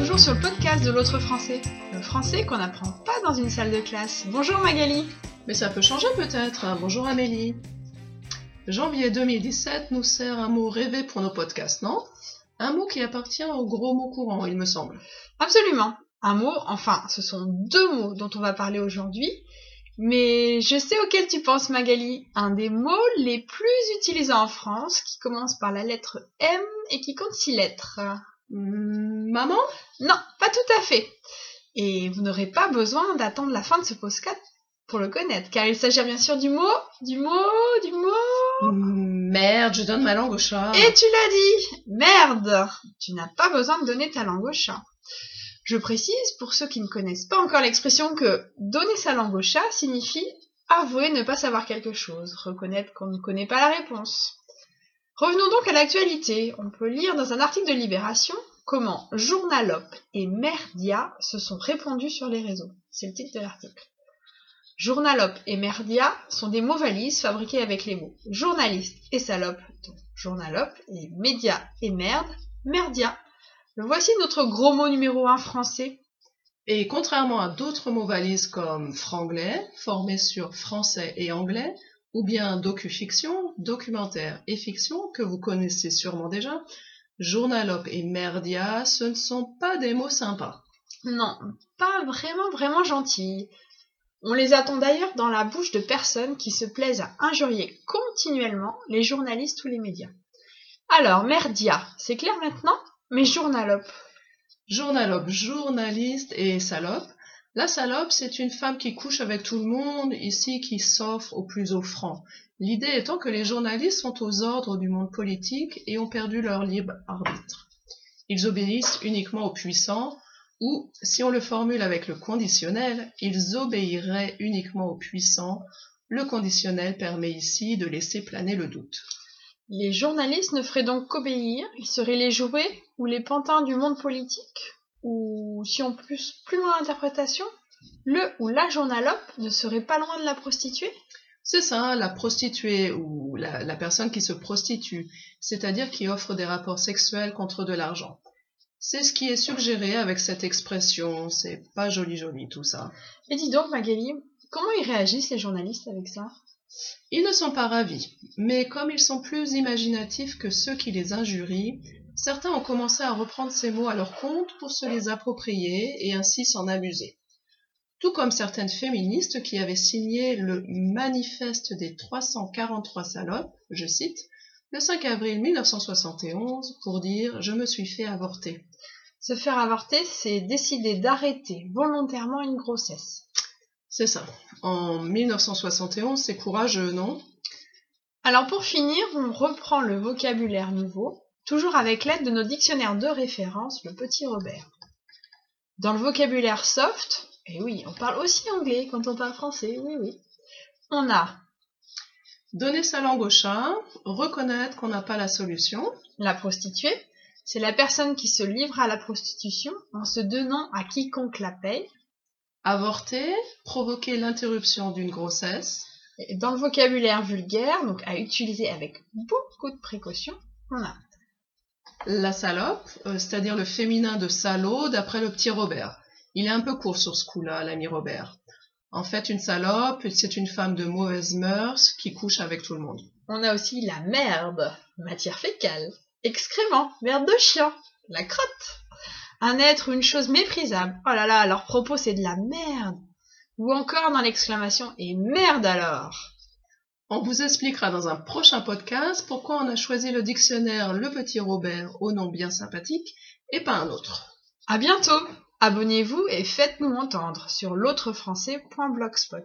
retour sur le podcast de l'autre français. Le français qu'on n'apprend pas dans une salle de classe. Bonjour Magali. Mais ça peut changer peut-être. Bonjour Amélie. Janvier 2017 nous sert un mot rêvé pour nos podcasts, non? Un mot qui appartient au gros mot courant, il me semble. Absolument. Un mot, enfin, ce sont deux mots dont on va parler aujourd'hui. Mais je sais auquel tu penses, Magali. Un des mots les plus utilisés en France, qui commence par la lettre M et qui compte six lettres. Maman? Non, pas tout à fait. Et vous n'aurez pas besoin d'attendre la fin de ce postcat pour le connaître, car il s'agit bien sûr du mot, du mot, du mot. Merde, je donne ma langue au chat. Et tu l'as dit Merde Tu n'as pas besoin de donner ta langue au chat. Je précise, pour ceux qui ne connaissent pas encore l'expression, que donner sa langue au chat signifie avouer ne pas savoir quelque chose, reconnaître qu'on ne connaît pas la réponse. Revenons donc à l'actualité. On peut lire dans un article de Libération comment Journalope et Merdia se sont répandus sur les réseaux. C'est le titre de l'article. Journalope et Merdia sont des mots valises fabriqués avec les mots journaliste et salope, donc journalope, et média et merde, merdia. Voici notre gros mot numéro un français. Et contrairement à d'autres mots valises comme franglais, formés sur français et anglais, ou bien docu-fiction, documentaire et fiction, que vous connaissez sûrement déjà, journalope et merdia, ce ne sont pas des mots sympas. Non, pas vraiment vraiment gentils. On les attend d'ailleurs dans la bouche de personnes qui se plaisent à injurier continuellement les journalistes ou les médias. Alors, merdia, c'est clair maintenant? Mais journalope Journalope, journaliste et salope. La salope, c'est une femme qui couche avec tout le monde, ici qui s'offre au plus offrant. L'idée étant que les journalistes sont aux ordres du monde politique et ont perdu leur libre arbitre. Ils obéissent uniquement aux puissants, ou, si on le formule avec le conditionnel, ils obéiraient uniquement aux puissants. Le conditionnel permet ici de laisser planer le doute. Les journalistes ne feraient donc qu'obéir, ils seraient les jouets ou les pantins du monde politique? Ou, si on pousse plus loin l'interprétation, le ou la journalope ne serait pas loin de la prostituée? C'est ça, la prostituée ou la, la personne qui se prostitue, c'est-à-dire qui offre des rapports sexuels contre de l'argent. C'est ce qui est suggéré avec cette expression, c'est pas joli joli tout ça. Et dis donc, Magali, comment ils réagissent les journalistes avec ça? Ils ne sont pas ravis, mais comme ils sont plus imaginatifs que ceux qui les injurient, certains ont commencé à reprendre ces mots à leur compte pour se les approprier et ainsi s'en amuser. Tout comme certaines féministes qui avaient signé le Manifeste des 343 salopes, je cite, le 5 avril 1971 pour dire Je me suis fait avorter. Se faire avorter, c'est décider d'arrêter volontairement une grossesse. C'est ça. En 1971, c'est courageux, non? Alors pour finir, on reprend le vocabulaire nouveau, toujours avec l'aide de nos dictionnaires de référence, le petit Robert. Dans le vocabulaire soft, et oui, on parle aussi anglais quand on parle français, oui, oui. On a Donner sa langue au chat, reconnaître qu'on n'a pas la solution. la prostituée, c'est la personne qui se livre à la prostitution en se donnant à quiconque la paye. Avorter, provoquer l'interruption d'une grossesse. Dans le vocabulaire vulgaire, donc à utiliser avec beaucoup de précaution, on a La salope, euh, c'est-à-dire le féminin de salaud d'après le petit Robert. Il est un peu court sur ce coup-là, l'ami Robert. En fait, une salope, c'est une femme de mauvaise mœurs qui couche avec tout le monde. On a aussi la merde, matière fécale, excrément, merde de chien, la crotte, un être ou une chose méprisable. Oh là là, leur propos c'est de la merde. Ou encore dans l'exclamation et merde alors. On vous expliquera dans un prochain podcast pourquoi on a choisi le dictionnaire Le Petit Robert au nom bien sympathique et pas un autre. À bientôt. Abonnez-vous et faites-nous entendre sur l'autrefrançais.blogspot.